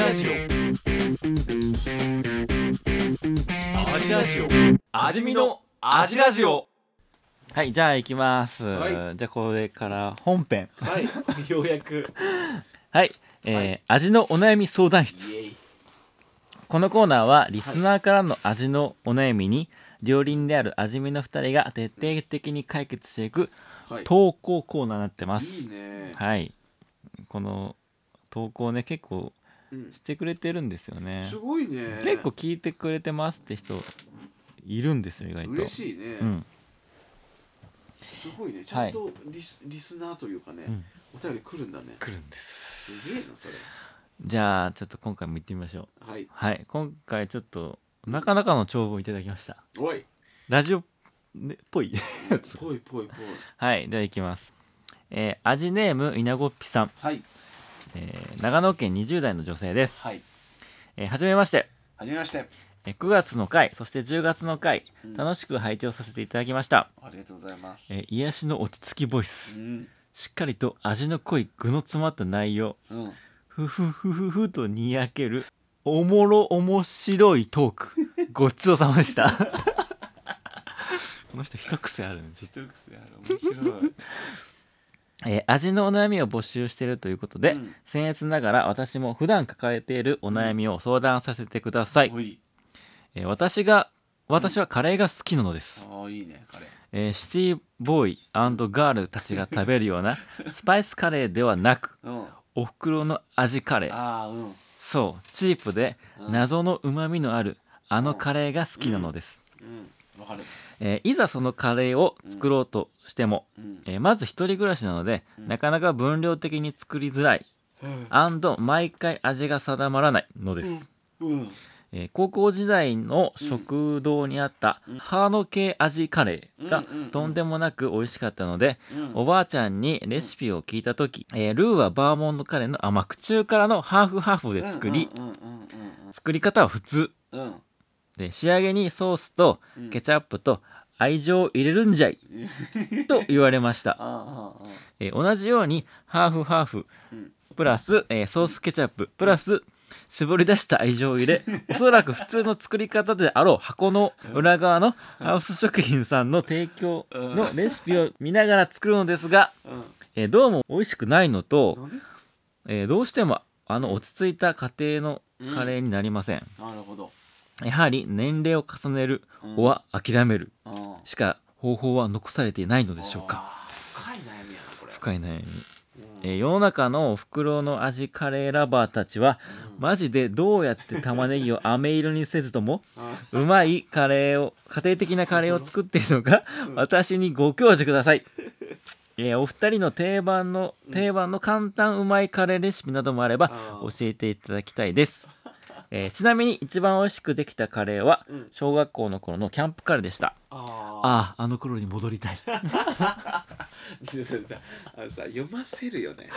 ラジオ。味ラジオ。味見の味ラジオ。はいじゃあ行きます、はい。じゃあこれから本編。はい。ようやく。はい、えーはい。味のお悩み相談イ室このコーナーはリスナーからの味のお悩みに料理人である味見の2人が徹底的に解決していくはい。投稿コーナーになってます。いいね。はい。この投稿ね結構うんしてくれてるんですよね。すごいね。結構聞いてくれてますって人いるんですよ意外と。嬉しいね。うん。すごいね。ちゃんとリスリスナーというかねうん。お便り来るんだね。来るんです。すげえなそれ。じゃあちょっと今回も行ってみましょう。はい。はい。今回ちょっとなかなかの長文いただきました。おい。ラジオねっぽい。ぽいぽいぽい。はい。では行きます。えー味ネーム稲子っぴさん、はいえー長野県20代の女性です、はい。えーはじめまして。はじめまして。えー9月の回そして10月の回うん。楽しく拝聴させていただきました、ありがとうございます。えー癒しの落ち着きボイうスん。しっかりと味の濃い具の詰まった内容。うん。ふふふふふとにやけるおもろ面白いトーク。ごちそうさまでした。この人一癖あるんです一癖ある。面白いえー味のお悩みを募集しているということで、うん。僭越ながら私も普段抱えているお悩みを相談させてください、おい。えー私が私はカレーが好きなのです、ああいいね彼えーシティボーイガールたちが食べるような スパイスカレーではなくうん。おふくろの味カレー。うん。そう。チープでうん。謎のうまみのあるあのカレーが好きなのです、うん。わかるえーいざそのカレーを作ろうとしても、うん。えーまず一人暮らしなので、うん。なかなか分量的に作りづらい。毎回味が定まらないのです、うん。えー高校時代の食堂にあったうん。ハード系味カレーがうんうんうん。とんでもなく美味しかったので、うん。おばあちゃんにレシピを聞いた時、えールーはバーモントカレーの甘口中からのハーフハーフで作り、うんうんうん作り方は普通。うんうんで仕上げにソースとうん。ケチャップと愛情を入れるんじゃい。う んと言われました、えー同じようにハーフハーフうん。プラス、えーソースケチャッププラス絞り出した愛情を入れ おそらく普通の作り方であろう箱の裏側のハウス食品さんの提供のレシピを見ながら作るのですが、うん。えーどうも美味しくないのと、えーどうしてもあの落ち着いた家庭のカレーになりません、なるほどやはり年齢を重ねるうん。は諦めるうん。しか方法は残されていないのでしょうか。深い悩みやなこれ。深い悩み、うん。えー世の中のお袋の味カレーラバーたちはうん。マジでどうやって玉ねぎを飴色にせずともあうまいカレーを家庭的なカレーを作っているのかうん。私にご教授ください、えーお二人の定番の定番の簡単うまいカレーレシピなどもあればあ教えていただきたいです、えーちなみに一番美味しくできたカレーはうん。小学校の頃のキャンプカレーでした。ああああの頃に戻りたい。ああのさ読ませるよね。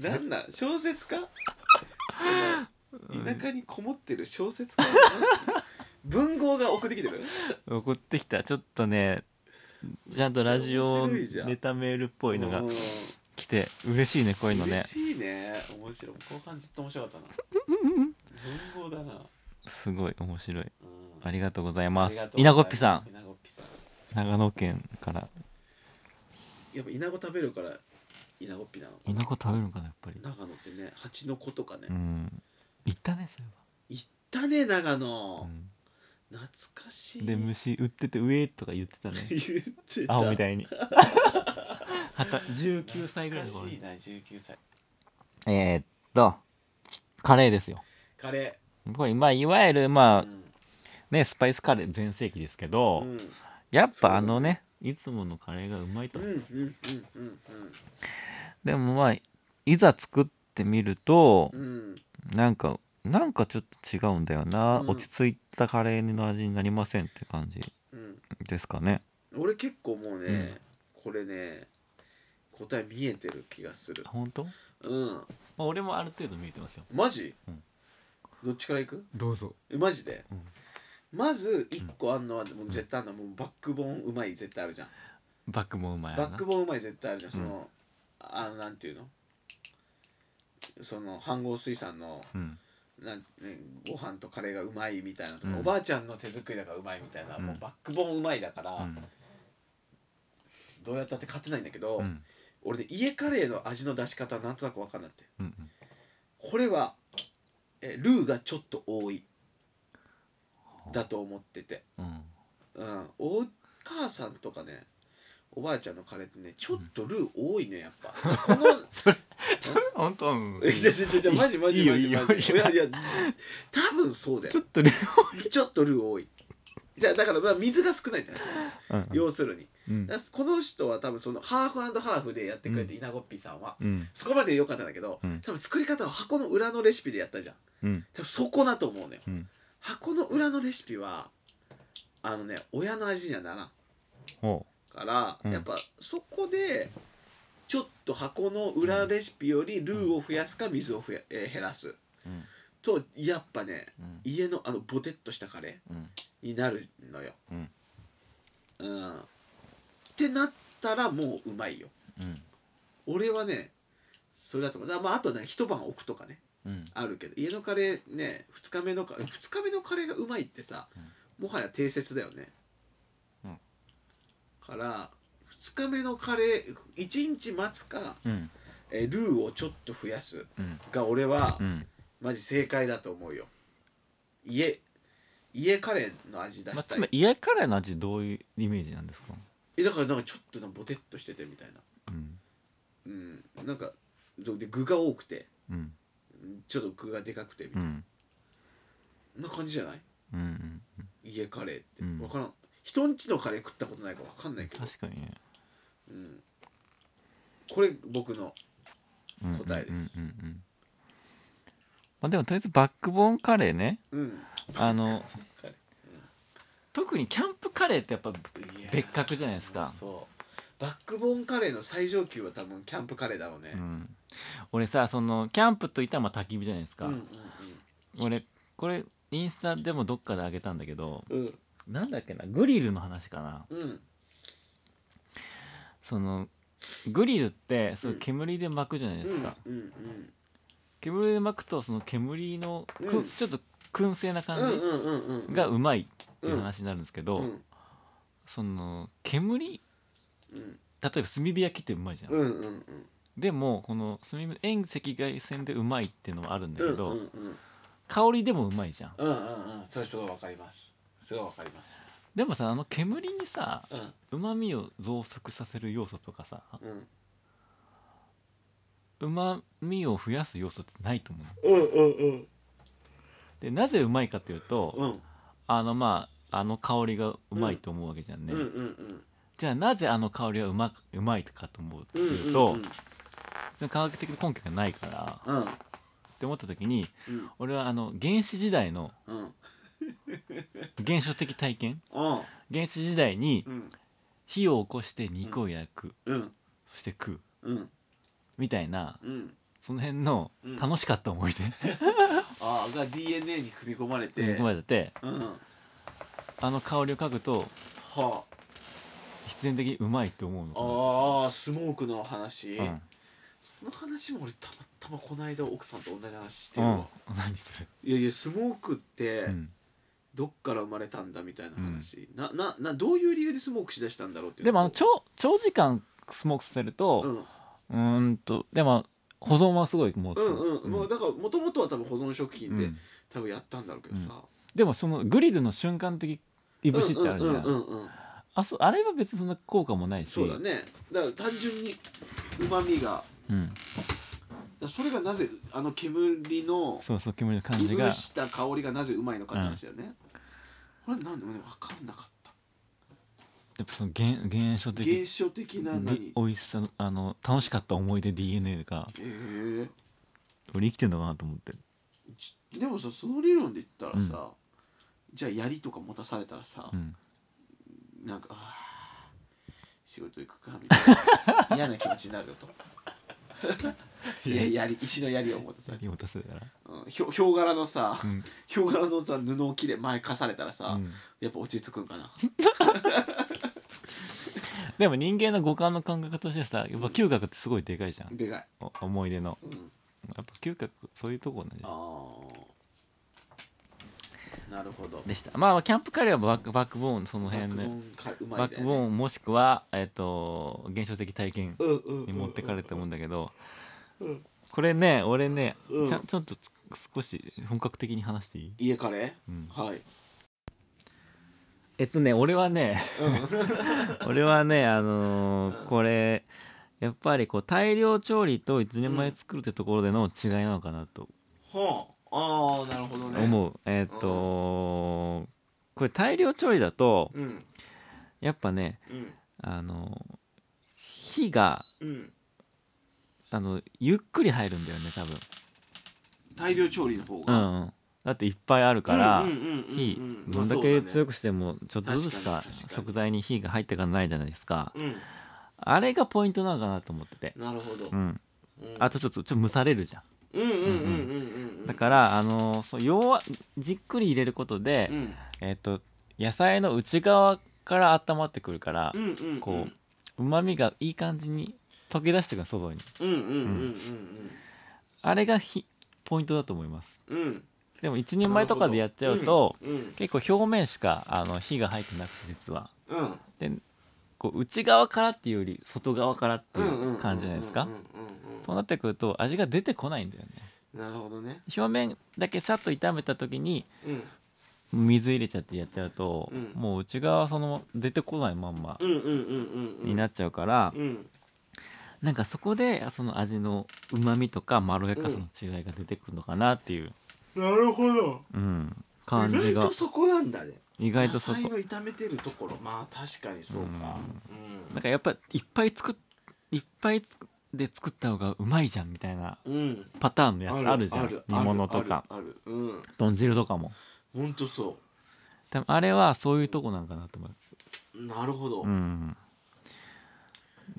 なんなん？小説家？田舎にこもってる小説家文豪が送ってきてる？送ってきた。ちょっとねちゃんとラジオネタメールっぽいのがうん。来て嬉しいねこういうのね。嬉しいね。面白い。後半ずっと面白かったな文豪だな、すごい面白い。うん。ありがとうございます。稲子っぴさん。稲子っぴさん。長野県から。やっぱ稲子食べるから稲子っぴなの稲子食べるのかなやっぱり。長野ってね蜂の子とかね、うん。行ったねそ行ったね長れは、野、うん。懐かしい。で虫売ってて上とか言ってたね。言ってた。青みたいに。はた19歳ぐらいの頃に。懐かしいな19歳。えー、っとカレーですよカレこれまあいわゆるまあーうん。ねスパイスカレー全盛期ですけど、うん。やっぱあのねいつものカレーがうまいと、うんうんうんうんでもまあいざ作ってみるとうん。うんなんかなんかちょっと違うんだよな、うん。落ち着いたカレーの味になりませんって感じうん。ですかね。俺結構もうね、これね答え見えてる気がする。本当、まうん。あ、俺もある程度見えてますよ。マジ、うんどっちからいく？どうぞ。えマジで、うん。まず1個あんのはもう絶対あんのもうバックボーンうまい絶対あるじゃん。バックもうまいやな。バックボーンうまい絶対あるじゃん。その、あのなんていうの？その飯合水産のうん。なん、ね、ご飯とカレーがうまいみたいなとか、うん。おばあちゃんの手作りだからうまいみたいな、うん。もうバックボーンうまいだから、うん。どうやったって勝てないんだけど、うん。俺ね家カレーの味の出し方なんとなく分かんなくて。うん。これはえルーがちょっと多い。だと思ってて、うん。うん、お母さんとかねおばあちゃんのカレーってねちょっとルー多いねやっぱ。この 本当？うん。えじゃじゃじゃマジマジいいよマジいいよマジいやいや多分そうだよ。ちょっとねちょっとルー多い。じゃあだからまあ水が少ないって話だね。うん。要するにうん。この人は多分そのハーフハーフでやってくれて、稲子っぴさんはうん。そこまで良かったんだけど、うん。多分作り方は箱の裏のレシピでやったじゃん。うん。多分そこだと思うのよ。うん。箱の裏のレシピはあのね親の味にはならん。ほから、うん。やっぱそこでちょっと箱の裏レシピよりルーを増やすか水を増や、えー減らす。とやっぱねうん。家のあのボテッとしたカレうん。ーになるのよ、うん。うん、ってなったらもううまいよ。うん。俺はねそれだと思う。だまああとね一晩置くとかね。うん。あるけど家のカレーね2日目のか2日目のカレーがうまいってさ、もはや定説だよね、うん。から2日目のカレー1日待つか、うん。えールーをちょっと増やすうん。が俺は、うん。マジ正解だと思うよ。家家カレーの味出まあしたい、つまり家カレーの味どういうイメージなんですか？えだからなんかちょっとなボテッとしててみたいな。うん。うん。なんかそうで具が多くて。うん。ちょっと具がでかくてみたいな、うん。な感じじゃない？うんうん家カレーって、うん。分からん。人んちのカレー食ったことないから分かんないけど、確かにね。うん、これ僕のうん答えですうんうんうん。まあでもとりあえずバックボーンカレーね。うん。あの特にキャンプカレーってやっぱ別格じゃないですか。そう。バックボーンカレーの最上級は多分キャンプカレーだろうね。うん。俺さそのキャンプといったらまあ焚き火じゃないですか、うんうん俺これインスタでもどっかであげたんだけどうん。うんなんだっけなグリルの話かな。うん。そのグリルってそううん。煙で巻くじゃないですか、うんうん。煙で巻くとその煙のく、うん。ちょっと燻製なうん感じがうまいっていう話になるんですけど、うん。その煙うん。例えば炭火焼きってうまいじゃん、でもこの炭火遠赤外線でうまいっていうのはあるんだけど、香りでもうまいじゃん。うんうんうん。それすごいわかります。すごいわかります。でもさあの煙にさうまみを増幅させる要素とかさうん。うまみを増やす要素ってないと思ううんうんうんでなぜうまいかというと、うん。あのまああの香りがうまいと思うわけじゃんね、うんうんうんじゃあなぜあの香りはうまうまいかと思うってうんいうと、うん。その科学的な根拠がないからうん。って思った時にうん。俺はあの原始時代のうん。原初的体験？うん。原始時代にうん。火を起こして肉を焼く、うん。そして食ううん。みたいなうん。その辺のうん。楽しかった思い出 ああが DNA に組み込まれて。込まれてうん。はあの香りを嗅ぐとあ。必然的にうまいと思うのああスモークの話、かなその話も俺たまたまこの間奥さんと同じ話してうん、うん。何それ、いやいやスモークってうん、どっから生まれたんだみたいな話、なななどういう理由でスモークしだしたんだろうっていうでもあのを長長時間スモークさせると、うん。うーんとでも保存はすごいもう、うんうん、もうだからもともとは多分保存食品で、うん。多分やったんだろうけどさ、でもそのグリルの瞬間的いぶしってあるじゃん,、うんうんあそあれは別にそんな効果もないし。そうだね。だから単純にうまみが。うん、それがなぜあの煙のそうそう煙の感いじが。ぶした香りがなぜうまいのかって話だよね、これなんで俺分かんなかったやっぱその原原初的原初的な何？に美味しさのあの楽しかった思い出 DNA がえ。ー俺生きてんのかなと思って。ちでもさその理論で言ったらさ、じゃあ槍とか持たされたらさう、ん。なんかあー仕事行くかみたいな嫌な気持ちになるよと。いや。槍石の槍を持たされて、何を出せたら。うん、ひょヒョウ柄のさ、うん。ヒョウ柄のさ布を切れ前貸されたらさ、うん。やっぱ落ち着くんかな でも人間の五感の感覚としてさやっぱ嗅覚ってすごいでかいじゃん。でかい、お思い出の。うん、やっぱ嗅覚そういうとこなんじゃん。あなるほど。でした。まあキャンプカレーはバックバックボーンその辺ねバックボーンンもしくはえっ、と現象的体験に持ってかれると思うんだけど。うん。これね俺ね、うん。ちゃんちょっと少し本格的に話していい、家カレうん。ーはいえっとね俺はね俺はねあのーうんこれやっぱりこう大量調理と一人前作るってところでの違いなのかなとはあああなるほどね。思う、えっとこれ大量調理だとうんやっぱねうん。あの火がうん。あのゆっくり入るんだよね多分。大量調理の方うがんうんだっていっぱいあるから火まどんだけ強くしてもちょっとずつしか食材に火が入ってかないじゃないですか。うん。あれがポイントなのかなと思ってて。なるほど。うん。うん。あとちょっとちょっと蒸されるじゃん。だからあのそう弱じっくり入れることでうん。えっと野菜の内側から温まってくるからうんうんうまみがいい感じに溶け出してくる外に。あれがひポイントだと思います。うんうんでも一人前とかでやっちゃうとうん。うん。結構表面しかあの火が入ってなくて実は。うん。でこう内側からっていうより外側からっていう感じじゃないですかそうなってくると味が出てこないんだよねなるほどね表面だけさっと炒めた時にうん水入れちゃってやっちゃうと、うんもう内側その出てこないまんまになっちゃうから、うんなんかそこでその味のうまみとかまろやかさの違いが出てくるのかなっていう、なるほど。うん、感じが。意外とそこなんだね。意外とそこ。野菜の炒めてるところ。まあ確かにそうか。なんかやっぱいっぱい作っいっぱいつくで作った方がうまいじゃんみたいなうん。うんパターンのやつあるじゃん。る煮物とか。あるあるうん。豚汁とかも。ほんとそ多分あれはそういうとこなんかなと思う。うなるほど。っうん。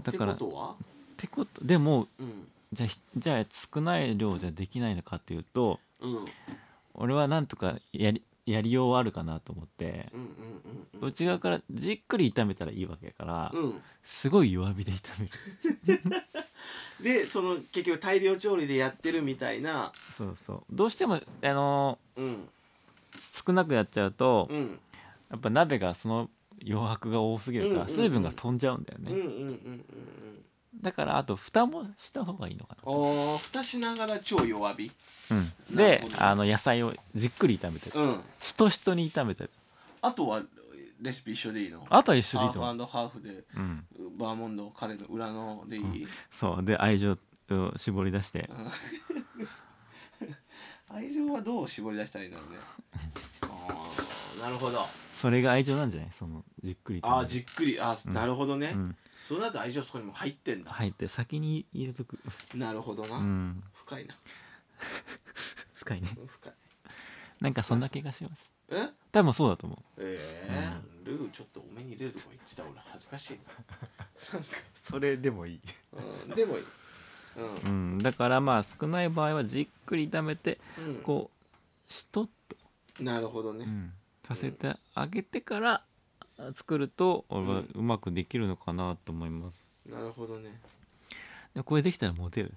だからてことは？ってことでもうん。じゃあひじゃあ少ない量じゃできないのかっていうとうん。俺はなんとかやりやりようはあるかなと思ってうんうんうんうん。内側からじっくり炒めたらいいわけやからうん。すごい弱火で炒める。でその結局大量調理でやってるみたいな。そうそう。どうしてもあのうん。少なくやっちゃうとうん。やっぱ鍋がその余白が多すぎるからうんうんうん。水分が飛んじゃうんだよね。うんうんうんうんうんだからあと蓋もした方がいいのかあー蓋しながら超弱火？な、うん、であの野菜をじっくり炒めてる。うん。しとしとに炒めてる。あとはレシピ一緒でいいの？あとは一緒でいハーいと思う、フハーフでうん、バーモンドカレーの裏のでいい、そう。で愛情を絞り出して。愛情はどう絞り出したらいいんだろうね。ああなるほど。それが愛情なんじゃない？そのじっくりああじっくり。あー、うん。なるほどね、うん、そうなると愛情そこにも入ってんだ、入って先に入れとく。なるほどな、うん。深いな。深いね。深い。なんかそんな気がします。え？多分そうだと思う。ええルーちょっと多めに入れるとか言ってた俺恥ずかしい それでもいい。な、うん、でもいい。うん、だからまあ少ない場合はじっくり炒めてうん、こうしとっと、なるほどね、うん、させてあげてから作ると俺はうまくできるのかなと思います。なるほどね。でこれできたらモテる。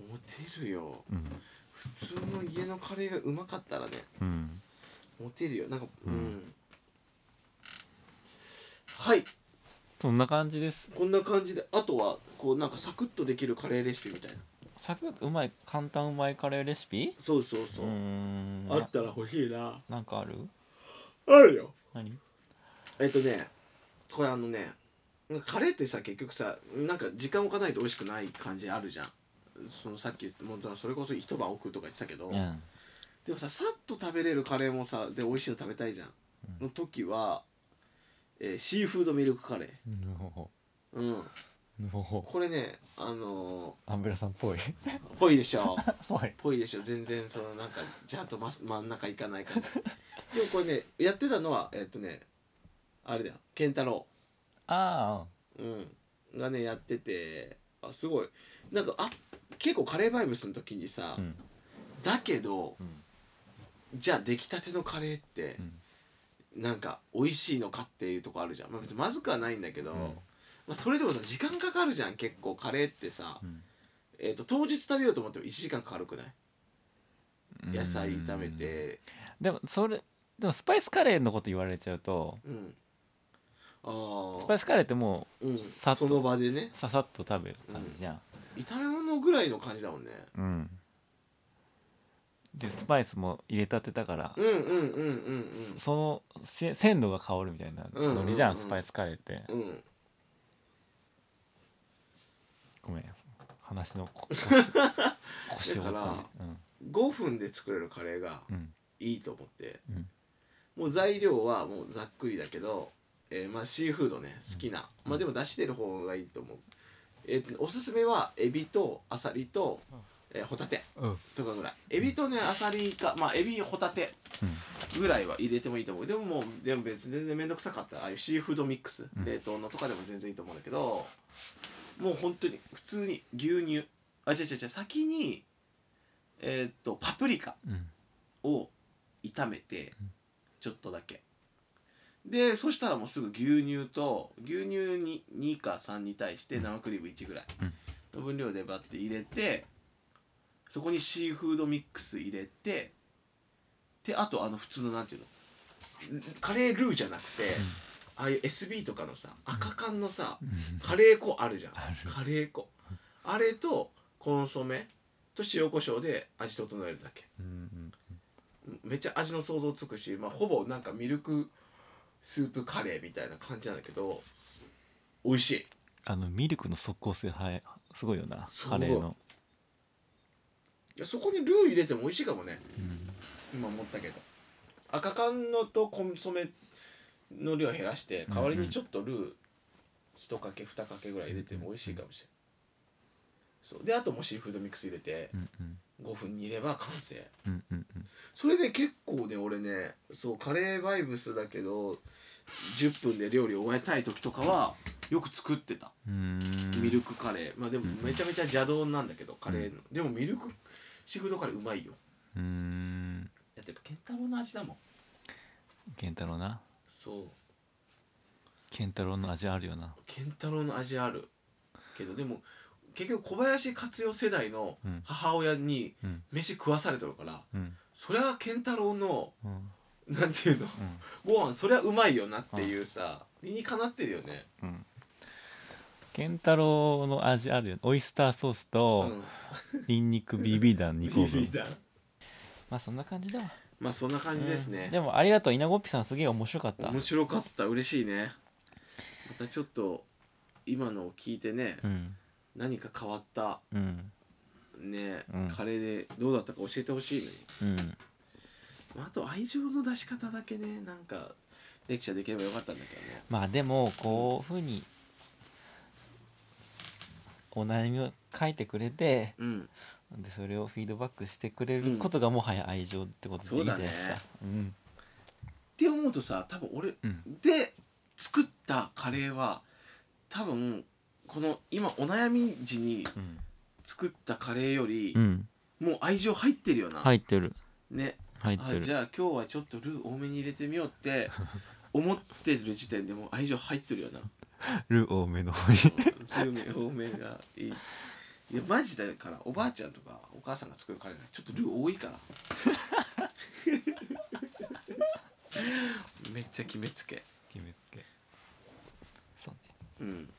モテるよ。うん。普通の家のカレーがうまかったらね。うん。モテるよ。なんかう、うんん。はい。そんな感じです。こんな感じで。あとはこうなんかサクッとできるカレーレシピみたいな。サクッとうまい簡単うまいカレーレシピ？そうそうそう。う、ーん。あったら欲しいな。なんかある？あるよ。何？えっとねこれあのねカレーってさ結局さなんか時間置かないと美味しくない感じあるじゃん。そのさっき言ったもうそれこそ一晩置くとか言ってたけど、うん。でもささっと食べれるカレーもさで美味しいの食べたいじゃん、の時は、えーシーフードミルクカレー。のうん。のこれねあのアンベラさんっぽい？ー、ぽいでしょ。ぽい。ぽいでしょ。全然そのなんかちゃんと真真ん中行かない感じ。でもこれねやってたのはえっとねあれだよ健太郎あうん。がねやってて。あすごい。なんかあ結構カレーバイブスの時にさ、あうん。だけどうん。じゃあ出来たてのカレーってう、ん。なんか美味しいのかっていうとこあるじゃん、まあ、別にまずくはないんだけど、うん。まあ、それでもさ時間かかるじゃん結構カレーってさ、うん。えー、と当日食べようと思っても1時間かかるくない？うん。野菜炒めて。でもそれでもスパイスカレーのこと言われちゃうとうん。ああスパイスカレーってもうん、さっとその場でね。うささっと食べる感じじゃん。炒め物ぐらいの感じだもんね。うん、でスパイスも入れたてだから、うんうんうんうんそのせ鮮度が変わるみたいなノリじゃん、うんうんうん。スパイスカレーって。うん。うんごめん。話のこ 腰をだからうん。5分で作れるカレーがうん。いいと思って、うん。もう材料はもうざっくりだけど、えーまあシーフードね好きな、まあでも出してる方がいいと思う、えーとおすすめはエビとアサリと、えーホタテうん。とかぐらい。エビとねアサリかまあエビホタテぐらいは入れてもいいと思う。でももうでも別に全然面倒くさかったらああいうシーフードミックス、うん。冷凍のとかでも全然いいと思うんだけどもう本当に普通に牛乳。あ違う違う違う先にえーっとパプリカうん。を炒めてちょっとだけでそしたらもうすぐ牛乳と牛乳に2か3に対して生クリーム1ぐらい。の分量でバッて入れてそこにシーフードミックス入れてであとあの普通のなんていうのカレールーじゃなくて、ああいう SB とかのさ赤缶のさ、カレー粉あるじゃん。カレー粉。あれとコンソメと塩コショウで味整えるだけ。めっちゃ味の想像つくし、まあ、ほぼなんかミルクスープカレーみたいな感じなんだけど美味しい。あのミルクの即効性はいすごいよな。カレーの、いやそこにルー入れても美味しいかもね。今思ったけど。赤缶のとコンソメの量減らして代わりにちょっとルー1かけ2かけぐらい入れても美味しいかもしれない。そう。であともうシーフードミックス入れて。うんうん5分煮れば完成。うんうんそれで結構ね俺ねそうカレーバイブスだけど10分で料理を終えたい時とかはよく作ってた。ミルクカレー。まあでもめちゃめちゃ邪道なんだけどカレーの、でもミルクシーフードカレーうまいよ。うーん。だってやっぱ健太郎の味だもん。健太郎な？そう。健太郎の味あるよな。健太郎の味あるけどでも結局小林克代世代のうん。母親にうん。飯食わされてるから、うん。そりゃ健太郎のうん。なんていうの？うん。ご飯そりゃうまいよなっていうさ理にかなってるよね。うん。健太郎の味あるよね。オイスターソースうとん。ニンニク BB 弾2個分まあそんな感じだわ。まあそんな感じですね、でもありがとう。稲子っぴさんすげえ面白かった。面白かった。嬉しいね。またちょっと今のを聞いてね、うん何か変わったうん。ね、うん。カレーでどうだったか教えてほしいね、うん。まあ、あと愛情の出し方だけねなんかレクチャーできればよかったんだけどね。まあでもこういうふうにお悩みを書いてくれてうん。でそれをフィードバックしてくれることがもはや愛情ってことでいいんじゃないですか。うん。って思うとさ多分俺うん。で作ったカレーは多分この今お悩み時にうん。作ったカレーよりうん。もう愛情入ってるよな、入ってる。ね。入ってる。あじゃあ今日はちょっとルー多めに入れてみようって 思ってる時点でもう愛情入ってるよな。ルー多めの方に。ルー多めがいい。いやマジだからおばあちゃんとかお母さんが作るカレーがちょっとルー多いから。めっちゃ決めつけ。決めつけ。そうね。うん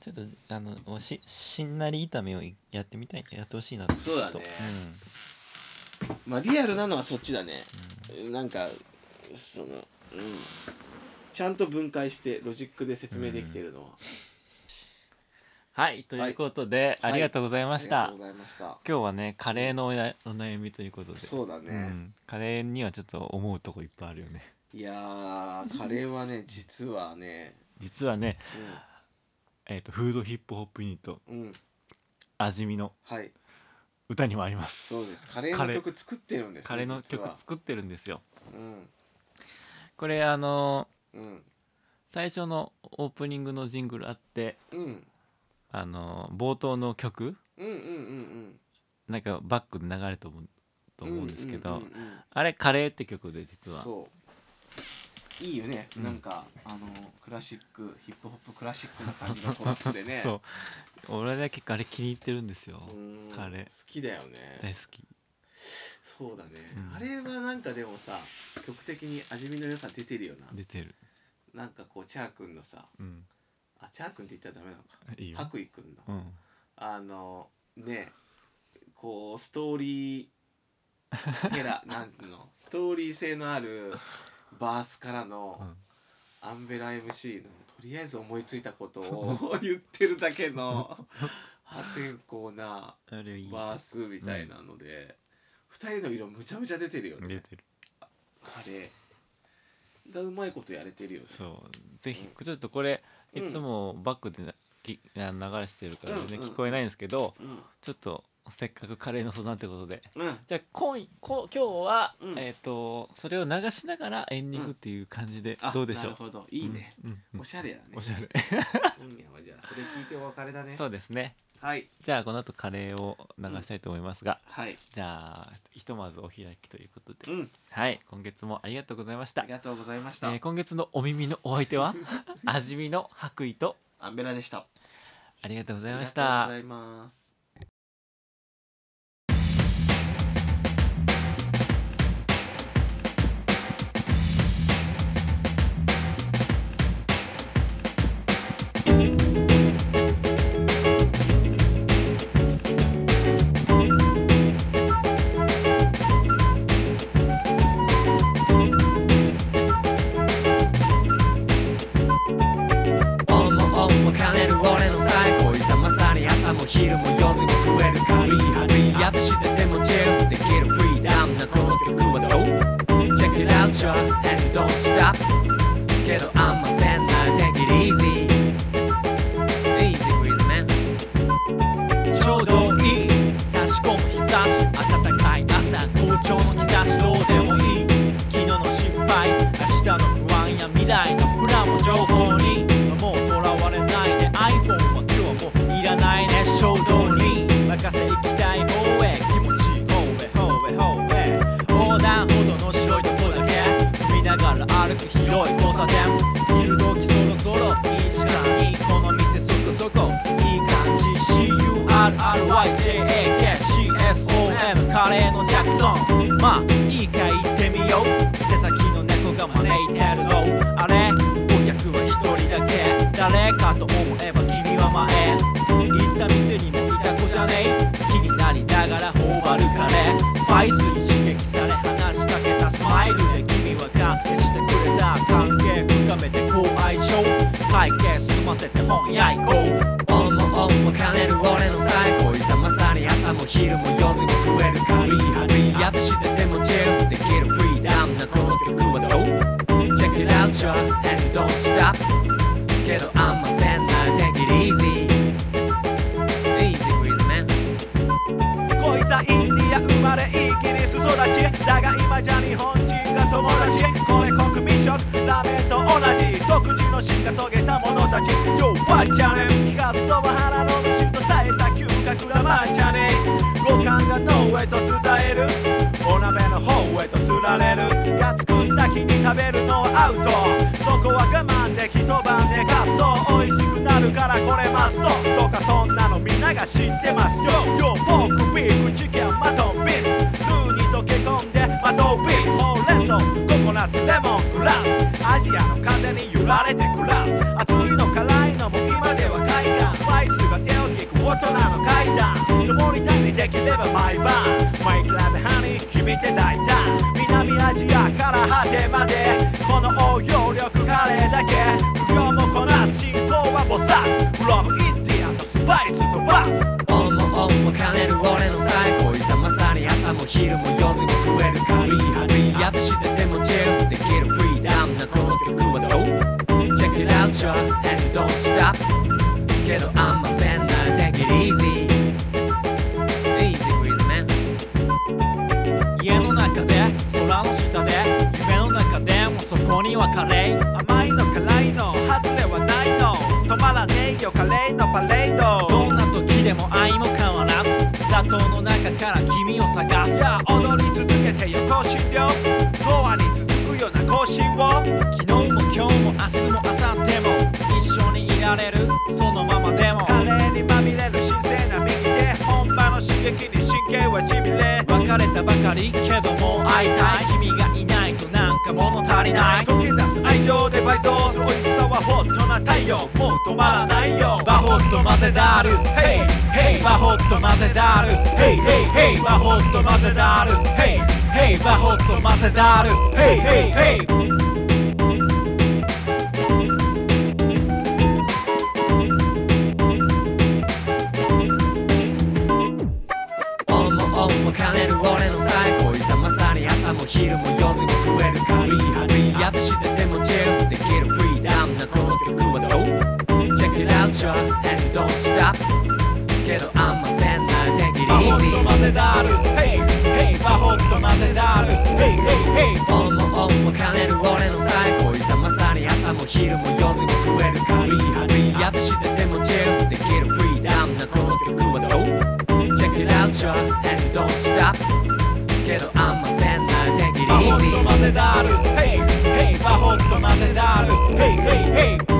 ちょっとあのおししんなり炒めをやってみたいやってほしいなと。そうだね。ちょっとまあリアルなのはそっちだね、なんかそのうん。ちゃんと分解してロジックで説明できてるのは、はい。ということで、ありがとうございました、ありがとうございました。今日はねカレーのおやお悩みということで。そうだね、うん、カレーにはちょっと思うとこいっぱいあるよね。いやーカレーはね実はね。実はね、えー、とフードヒップホップユニット。うん、うん、味見の。はい。歌にもあります。そうです。カレーの曲作ってるんです、ね、カレーの曲作ってるんですよ。うん。これあのうん。最初のオープニングのジングルあってうん。あの冒頭の曲うんうんうんなんかバックで流れと思うとうん思うんですけど、うんうんうん。あれカレーって曲で実は。そういいよね、うん。なんかあのクラシックヒップホップクラシックな感じのトラップでね。そう。俺ね結構あれ気に入ってるんですよ。うん。カレー好きだよね。大好き。そうだね、うん。あれはなんかでもさ曲的に味見の良さ出てるよな。出てる。なんかこうチャー君のさうん。あチャー君って言ったらダメなのか。いいよ。白衣君の、うん。あのねこうストーリー テラなんていうのストーリー性のあるバースからの、うん。アンベラ MC のとりあえず思いついたことを 言ってるだけの 破天荒なバースみたいなので、二人の色むちゃむちゃ出てるよね。出てる。あれがうまいことやれてるよね。そう。ぜひちょっとこれいつもバックでなきあ流してるから全然うんうん。聞こえないんですけどうん。ちょっとせっかくカレーの相談ってことで。うん。じゃあ今こ今日は、うん。えっ、とそれを流しながらエンディングっていう感じであどうでしょう、なるほど。いいね、うんおしゃれだね。おしゃれ。今夜はじゃあそれ聞いてお別れだね。そうですね。はい。じゃあこの後カレーを流したいと思いますが、はい。じゃあひとまずお開きということで、うん。はい。今月もありがとうございました。ありがとうございました、えー今月のお耳のお相手は 味見の白衣とアンベラでした。ありがとうございありました。がとうございます広い交差点昼時そろそろいい時間にこの店そこそこいい感じ CURRYJAKCSON カレーの。ジャクソンまあいいか行ってみよう店先の猫が招いてるのあれお客は一人だけ。誰かと思えば君は前行った店にもいた子じゃねえ気になりながら頬張るカレースパイスに刺激され話しかけたスマイルでて好相性会計済ませて本屋行こう。オンもオンも兼ねる俺の最高いざまさに朝も昼も夜も食えるカリーハリーアップしててもチルできるフリーダムなこの曲はどう？Check it out yo and you don't stop けどあんませんな。い Take it Easy イギリス育ちだが今じゃ日本人が友達。これ国民食ラーメンと同じ。独自の進化遂げた者たち。弱っちゃね聞かずとも腹の虫とさえた嗅覚らまっちゃね。五感が脳へと伝える。お鍋の方へとつられる。が作った日に食べるのはアウト。そこは我慢で一晩寝かすと美味しくなるからこれマスト。とかそんなのみんなが知ってます。よよポークビーフチキンマトンココナッツレモングラス。アジアの風に揺られて暮らす熱いの辛いのも今では快感ス。パイス。が手を引く大人の階段登りたいにできれば毎晩マイクラブハニー君って大胆南アジアから果てまでこの応用力カレーだけ不業もこなす進行は菩薩 From インディアンのスパイス。とバスオンもオンも兼ねる俺の最高いざまさに朝も昼も夜も It out yo and you don't stop けどあんませんない Take it easy. Easy breeze man. 家の中で空の下で夢の中でもそこにはカレー。甘いの辛いの外れはないの。止まらねえよカレーのパレード。どんな時でも愛も変わらず砂糖の中から君を探す。いや踊り続けてよ香辛料永遠刺激に神経はしびれ。別れたばかりけども会いたい。君がいないとなんか物足りない。溶け出す愛情で倍増する美味しさはホットな太陽。もう止まらないよ。バホット混ぜダル Hey Hey バホット混ぜダル Hey Hey Hey バホット混ぜダル Hey Hey バホット混ぜ Hey Hey Hey 昼も夜も食えるカリーハリーアップしててもチェルできるフリーダムなこの曲はどう Check it out y'all and you don't stop けどあんませんない Take it バホッ easy ト混ぜダル Hey Hey バホット混ぜダル Hey Hey Hey オンもオフも兼ねる俺のスタイルこいつはまさに朝も昼も夜も食えるカリーハリーアップしててもチェルできるフリーダムなこの曲はどう Check it out y'all and you don't stop けどあんませんな。い Take it バホット混ぜダル Hey Hey バホット混ぜダル Hey Hey Hey